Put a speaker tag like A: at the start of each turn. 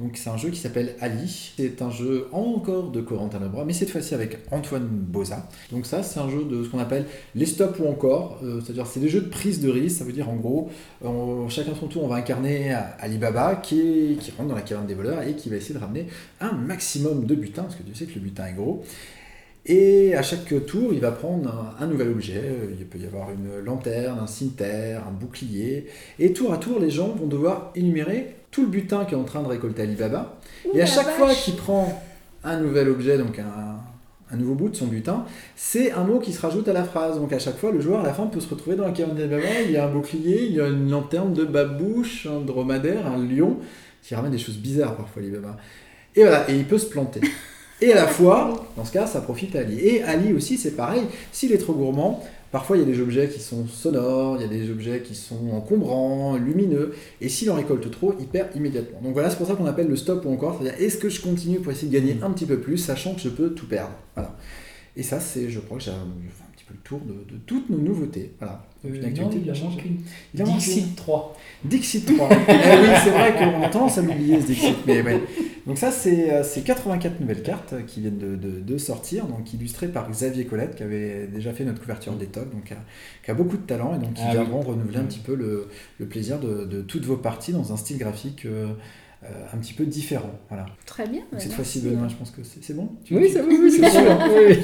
A: Donc c'est un jeu qui s'appelle Ali. C'est un jeu encore de Corentin Lebras, mais cette fois-ci avec Antoine Boza. Donc ça, c'est un jeu de ce qu'on appelle les stops ou encore. Euh, c'est-à-dire c'est des jeux de prise de risque. Ça veut dire en gros, chacun son tour, on va incarner Alibaba qui, qui rentre dans la caverne des voleurs et qui va essayer de ramener un maximum de butin, parce que tu sais que le butin est gros. Et à chaque tour, il va prendre un, nouvel objet. Il peut y avoir une lanterne, un cimetière, un bouclier. Et tour à tour, les gens vont devoir énumérer tout le butin qu'est en train de récolter Alibaba. et à chaque fois qu'il prend un nouvel objet, donc un, nouveau bout de son butin, c'est un mot qui se rajoute à la phrase. Donc à chaque fois, le joueur à la fin peut se retrouver dans la caverne d'Alibaba. Il y a un bouclier, il y a une lanterne de babouche, un dromadaire, un lion, qui ramène des choses bizarres parfois Alibaba. Et voilà, et il peut se planter. Et à la fois, dans ce cas, ça profite à Ali. Et Ali aussi, c'est pareil. S'il est trop gourmand, parfois il y a des objets qui sont sonores, il y a des objets qui sont encombrants, lumineux. Et s'il en récolte trop, il perd immédiatement. Donc voilà, c'est pour ça qu'on appelle le stop ou encore. C'est-à-dire, est-ce que je continue pour essayer de gagner un petit peu plus, sachant que je peux tout perdre? Voilà. Et ça, c'est, je crois que j'ai un petit peu le tour de, de toutes nos nouveautés. Voilà.
B: Euh, il en Il Dixit 3.
A: Dixit 3. eh oui, c'est vrai qu'on a tendance à l'oublier ce Dixit. Mais ouais. Donc ça, c'est 84 euh, nouvelles cartes qui viennent de, de, sortir, donc illustrées par Xavier Colette, qui avait déjà fait notre couverture des donc qui a, qui a, beaucoup de talent et donc qui ah, viendront renouveler un petit peu le, le plaisir de, de, toutes vos parties dans un style graphique. Euh, euh, un petit peu différent. Voilà.
C: Très bien.
A: cette fois-ci, Benoît, je pense que c'est bon?
B: Oui, c'est bon, c'est sûr.